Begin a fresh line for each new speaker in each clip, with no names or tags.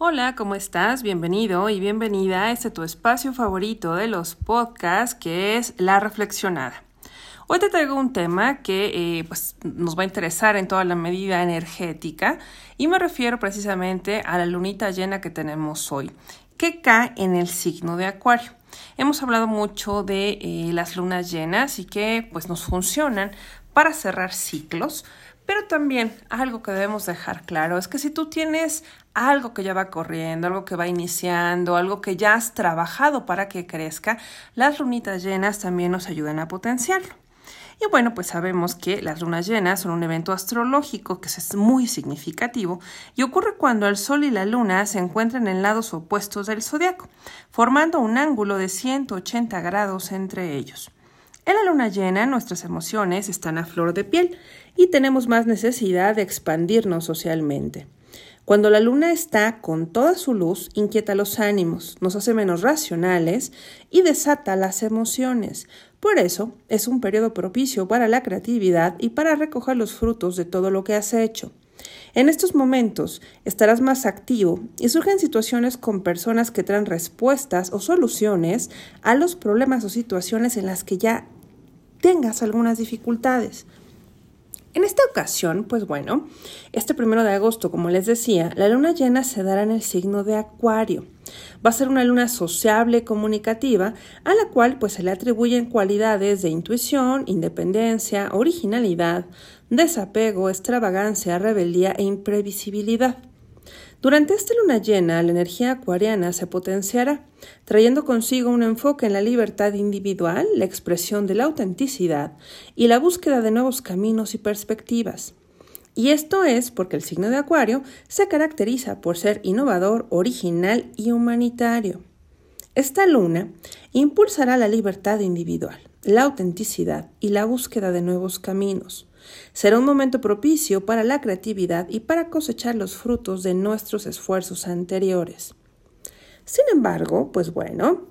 Hola, ¿cómo estás? Bienvenido y bienvenida a este tu espacio favorito de los podcasts que es La Reflexionada. Hoy te traigo un tema que eh, pues, nos va a interesar en toda la medida energética y me refiero precisamente a la lunita llena que tenemos hoy, que cae en el signo de Acuario. Hemos hablado mucho de eh, las lunas llenas y que pues nos funcionan para cerrar ciclos, pero también algo que debemos dejar claro es que si tú tienes algo que ya va corriendo, algo que va iniciando, algo que ya has trabajado para que crezca, las lunitas llenas también nos ayudan a potenciarlo. Y bueno, pues sabemos que las lunas llenas son un evento astrológico que es muy significativo y ocurre cuando el Sol y la Luna se encuentran en lados opuestos del zodiaco, formando un ángulo de 180 grados entre ellos. En la luna llena nuestras emociones están a flor de piel y tenemos más necesidad de expandirnos socialmente. Cuando la luna está con toda su luz, inquieta los ánimos, nos hace menos racionales y desata las emociones. Por eso es un periodo propicio para la creatividad y para recoger los frutos de todo lo que has hecho. En estos momentos estarás más activo y surgen situaciones con personas que traen respuestas o soluciones a los problemas o situaciones en las que ya tengas algunas dificultades. En esta ocasión, pues bueno, este primero de agosto, como les decía, la luna llena se dará en el signo de Acuario. Va a ser una luna sociable, comunicativa, a la cual pues se le atribuyen cualidades de intuición, independencia, originalidad, desapego, extravagancia, rebeldía e imprevisibilidad. Durante esta luna llena, la energía acuariana se potenciará, trayendo consigo un enfoque en la libertad individual, la expresión de la autenticidad y la búsqueda de nuevos caminos y perspectivas. Y esto es porque el signo de Acuario se caracteriza por ser innovador, original y humanitario. Esta luna impulsará la libertad individual, la autenticidad y la búsqueda de nuevos caminos. Será un momento propicio para la creatividad y para cosechar los frutos de nuestros esfuerzos anteriores. Sin embargo, pues bueno,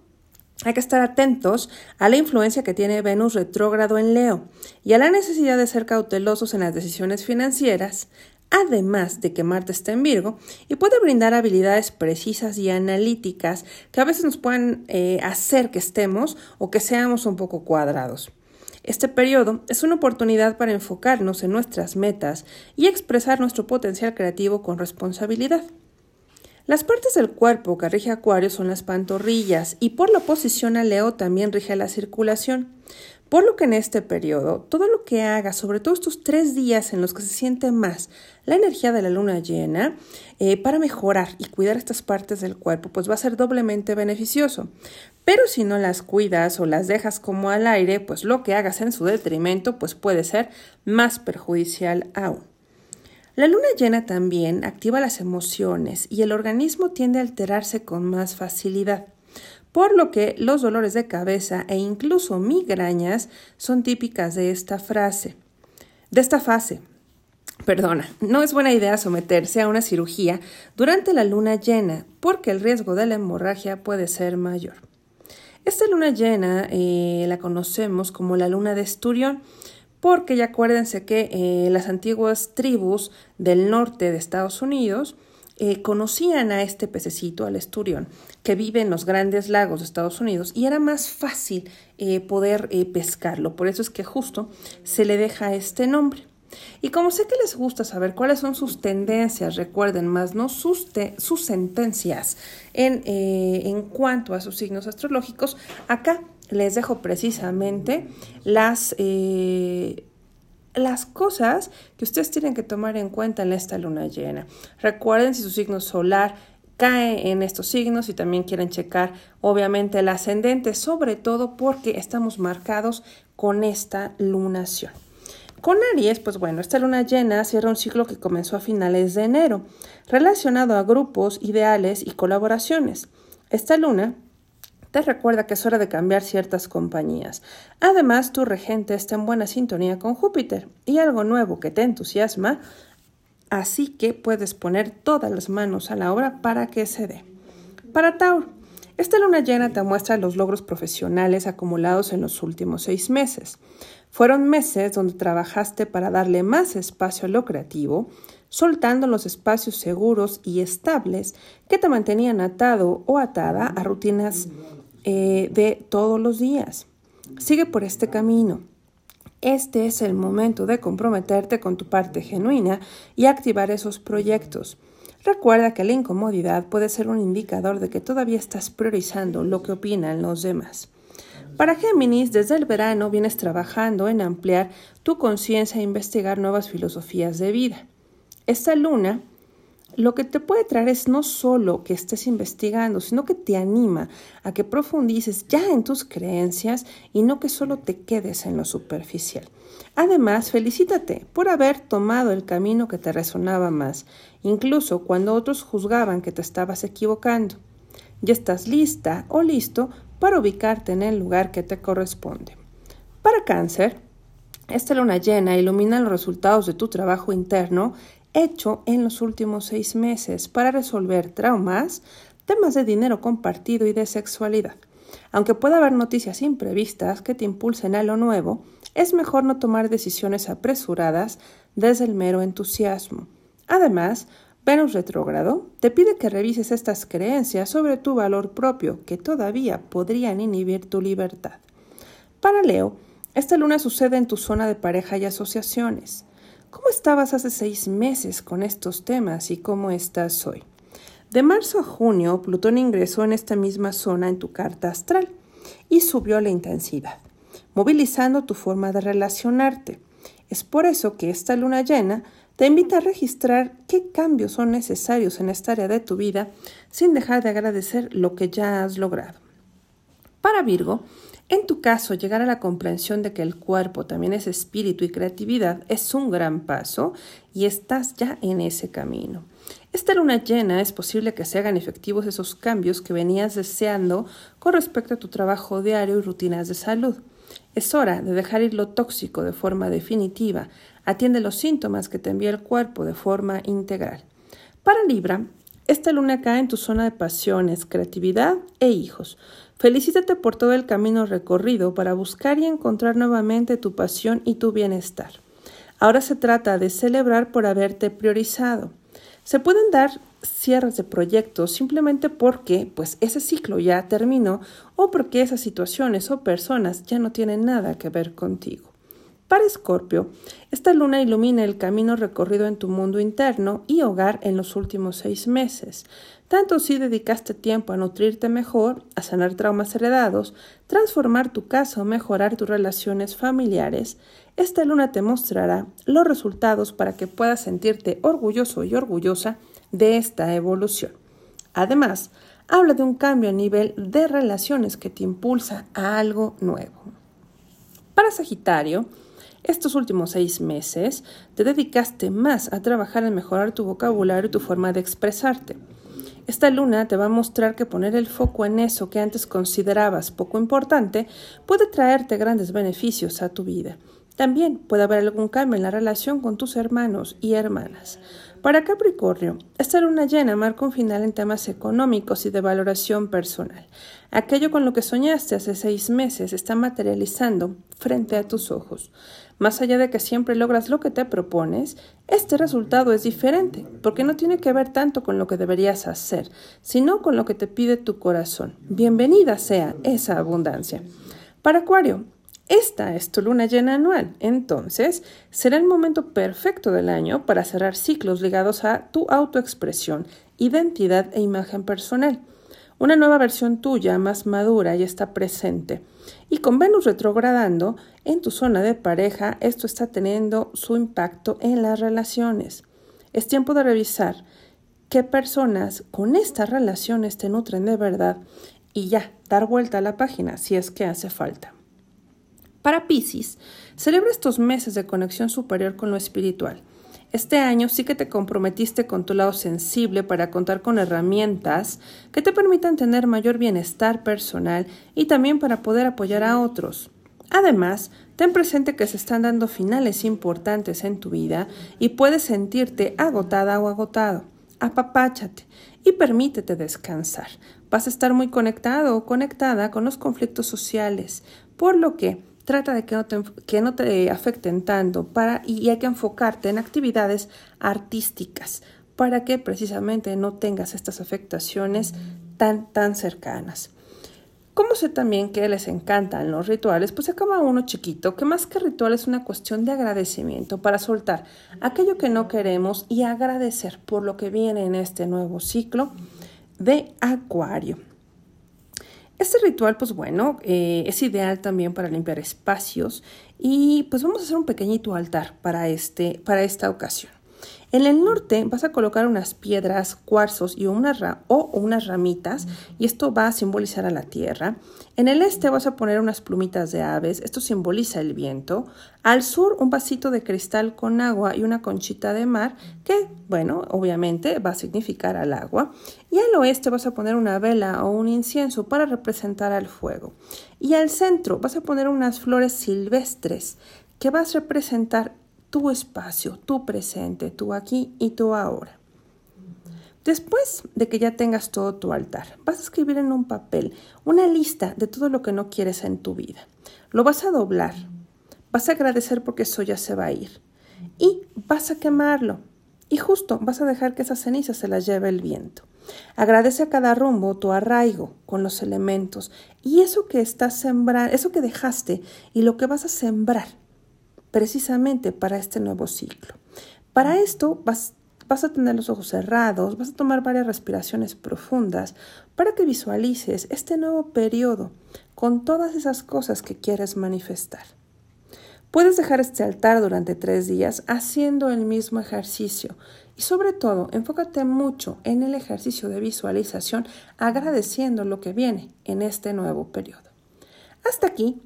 hay que estar atentos a la influencia que tiene Venus retrógrado en Leo y a la necesidad de ser cautelosos en las decisiones financieras, además de que Marte está en Virgo y puede brindar habilidades precisas y analíticas que a veces nos pueden eh, hacer que estemos o que seamos un poco cuadrados. Este periodo es una oportunidad para enfocarnos en nuestras metas y expresar nuestro potencial creativo con responsabilidad. Las partes del cuerpo que rige Acuario son las pantorrillas y por la oposición a Leo también rige la circulación. Por lo que en este periodo, todo lo que haga, sobre todo estos tres días en los que se siente más la energía de la luna llena, eh, para mejorar y cuidar estas partes del cuerpo, pues va a ser doblemente beneficioso. Pero si no las cuidas o las dejas como al aire, pues lo que hagas en su detrimento, pues puede ser más perjudicial aún. La luna llena también activa las emociones y el organismo tiende a alterarse con más facilidad por lo que los dolores de cabeza e incluso migrañas son típicas de esta frase, de esta fase. Perdona, no es buena idea someterse a una cirugía durante la luna llena, porque el riesgo de la hemorragia puede ser mayor. Esta luna llena eh, la conocemos como la luna de Esturión, porque ya acuérdense que eh, las antiguas tribus del norte de Estados Unidos eh, conocían a este pececito, al esturión, que vive en los grandes lagos de Estados Unidos y era más fácil eh, poder eh, pescarlo. Por eso es que justo se le deja este nombre. Y como sé que les gusta saber cuáles son sus tendencias, recuerden más, no sus, sus sentencias en, en cuanto a sus signos astrológicos, acá les dejo precisamente las las cosas que ustedes tienen que tomar en cuenta en esta luna llena. Recuerden si su signo solar cae en estos signos y también quieren checar obviamente el ascendente, sobre todo porque estamos marcados con esta lunación. Con Aries, pues bueno, esta luna llena cierra un ciclo que comenzó a finales de enero, relacionado a grupos, ideales y colaboraciones. Esta luna te recuerda que es hora de cambiar ciertas compañías. Además, tu regente está en buena sintonía con Júpiter y algo nuevo que te entusiasma, así que puedes poner todas las manos a la obra para que se dé. Para Tauro, esta luna llena te muestra los logros profesionales acumulados en los últimos seis meses. Fueron meses donde trabajaste para darle más espacio a lo creativo, soltando los espacios seguros y estables que te mantenían atado o atada a rutinas eh, de todos los días. Sigue por este camino. Este es el momento de comprometerte con tu parte genuina y activar esos proyectos. Recuerda que la incomodidad puede ser un indicador de que todavía estás priorizando lo que opinan los demás. Para Géminis, desde el verano vienes trabajando en ampliar tu conciencia e investigar nuevas filosofías de vida. Esta luna lo que te puede traer es no solo que estés investigando, sino que te anima a que profundices ya en tus creencias y no que solo te quedes en lo superficial. Además, felicítate por haber tomado el camino que te resonaba más, incluso cuando otros juzgaban que te estabas equivocando. Ya estás lista o listo para ubicarte en el lugar que te corresponde. Para cáncer, esta luna llena ilumina los resultados de tu trabajo interno hecho en los últimos seis meses para resolver traumas, temas de dinero compartido y de sexualidad. Aunque pueda haber noticias imprevistas que te impulsen a lo nuevo, es mejor no tomar decisiones apresuradas desde el mero entusiasmo. Además, Venus retrógrado te pide que revises estas creencias sobre tu valor propio que todavía podrían inhibir tu libertad. Para Leo, esta luna sucede en tu zona de pareja y asociaciones. ¿Cómo estabas hace seis meses con estos temas y cómo estás hoy? De marzo a junio, Plutón ingresó en esta misma zona en tu carta astral y subió la intensidad, movilizando tu forma de relacionarte. Es por eso que esta luna llena te invita a registrar qué cambios son necesarios en esta área de tu vida sin dejar de agradecer lo que ya has logrado. Para Virgo, en tu caso, llegar a la comprensión de que el cuerpo también es espíritu y creatividad es un gran paso y estás ya en ese camino. Esta luna llena es posible que se hagan efectivos esos cambios que venías deseando con respecto a tu trabajo diario y rutinas de salud. Es hora de dejar ir lo tóxico de forma definitiva. Atiende los síntomas que te envía el cuerpo de forma integral. Para Libra, esta luna cae en tu zona de pasiones, creatividad e hijos. Felicítate por todo el camino recorrido para buscar y encontrar nuevamente tu pasión y tu bienestar. Ahora se trata de celebrar por haberte priorizado. Se pueden dar cierres de proyectos simplemente porque pues ese ciclo ya terminó o porque esas situaciones o personas ya no tienen nada que ver contigo. Para Escorpio, esta luna ilumina el camino recorrido en tu mundo interno y hogar en los últimos seis meses. Tanto si dedicaste tiempo a nutrirte mejor, a sanar traumas heredados, transformar tu casa o mejorar tus relaciones familiares, esta luna te mostrará los resultados para que puedas sentirte orgulloso y orgullosa de esta evolución. Además, habla de un cambio a nivel de relaciones que te impulsa a algo nuevo. Para Sagitario, estos últimos seis meses te dedicaste más a trabajar en mejorar tu vocabulario y tu forma de expresarte. Esta luna te va a mostrar que poner el foco en eso que antes considerabas poco importante puede traerte grandes beneficios a tu vida. También puede haber algún cambio en la relación con tus hermanos y hermanas. Para Capricornio, esta luna llena marca un final en temas económicos y de valoración personal. Aquello con lo que soñaste hace seis meses está materializando frente a tus ojos. Más allá de que siempre logras lo que te propones, este resultado es diferente, porque no tiene que ver tanto con lo que deberías hacer, sino con lo que te pide tu corazón. Bienvenida sea esa abundancia. Para Acuario, esta es tu luna llena anual, entonces será el momento perfecto del año para cerrar ciclos ligados a tu autoexpresión, identidad e imagen personal. Una nueva versión tuya, más madura, ya está presente. Y con Venus retrogradando en tu zona de pareja, esto está teniendo su impacto en las relaciones. Es tiempo de revisar qué personas con estas relaciones te nutren de verdad y ya, dar vuelta a la página si es que hace falta. Para Pisces, celebra estos meses de conexión superior con lo espiritual. Este año sí que te comprometiste con tu lado sensible para contar con herramientas que te permitan tener mayor bienestar personal y también para poder apoyar a otros. Además, ten presente que se están dando finales importantes en tu vida y puedes sentirte agotada o agotado. Apapáchate y permítete descansar. Vas a estar muy conectado o conectada con los conflictos sociales, por lo que trata de que no te, que no te afecten tanto y hay que enfocarte en actividades artísticas para que precisamente no tengas estas afectaciones tan, tan cercanas. Como sé también que les encantan los rituales, pues acaba uno chiquito, que más que ritual es una cuestión de agradecimiento para soltar aquello que no queremos y agradecer por lo que viene en este nuevo ciclo de Acuario. Este ritual, pues bueno, eh, es ideal también para limpiar espacios y pues vamos a hacer un pequeñito altar para, este, para esta ocasión. En el norte vas a colocar unas piedras, cuarzos y una o unas ramitas y esto va a simbolizar a la tierra. En el este vas a poner unas plumitas de aves, esto simboliza el viento. Al sur un vasito de cristal con agua y una conchita de mar que, bueno, obviamente va a significar al agua. Y al oeste vas a poner una vela o un incienso para representar al fuego. Y al centro vas a poner unas flores silvestres que vas a representar tu espacio, tu presente, tu aquí y tu ahora. Después de que ya tengas todo tu altar, vas a escribir en un papel una lista de todo lo que no quieres en tu vida. Lo vas a doblar, vas a agradecer porque eso ya se va a ir y vas a quemarlo. Y justo vas a dejar que esas cenizas se las lleve el viento. Agradece a cada rumbo tu arraigo con los elementos y eso que estás sembrando, eso que dejaste y lo que vas a sembrar precisamente para este nuevo ciclo. Para esto vas, vas a tener los ojos cerrados, vas a tomar varias respiraciones profundas para que visualices este nuevo periodo con todas esas cosas que quieres manifestar. Puedes dejar este altar durante tres días haciendo el mismo ejercicio y sobre todo enfócate mucho en el ejercicio de visualización agradeciendo lo que viene en este nuevo periodo. Hasta aquí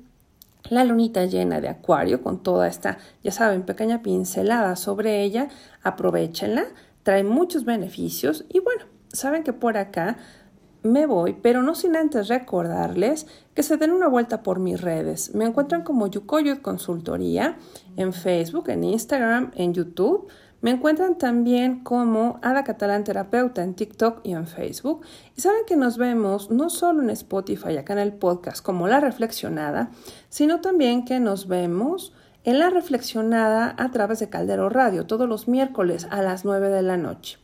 la lunita llena de acuario con toda esta, ya saben, pequeña pincelada sobre ella, aprovechenla, trae muchos beneficios y bueno, saben que por acá me voy, pero no sin antes recordarles que se den una vuelta por mis redes. Me encuentran como Yukoyot Consultoría en Facebook, en Instagram, en YouTube. Me encuentran también como Ada Catalán Terapeuta en TikTok y en Facebook. Y saben que nos vemos no solo en Spotify, acá en el podcast, como La Reflexionada, sino también que nos vemos en La Reflexionada a través de Caldero Radio todos los miércoles a las 9 de la noche.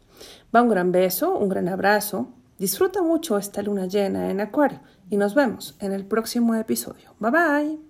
Va un gran beso, un gran abrazo. Disfruta mucho esta luna llena en Acuario y nos vemos en el próximo episodio. Bye bye.